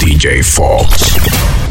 DJ Fox.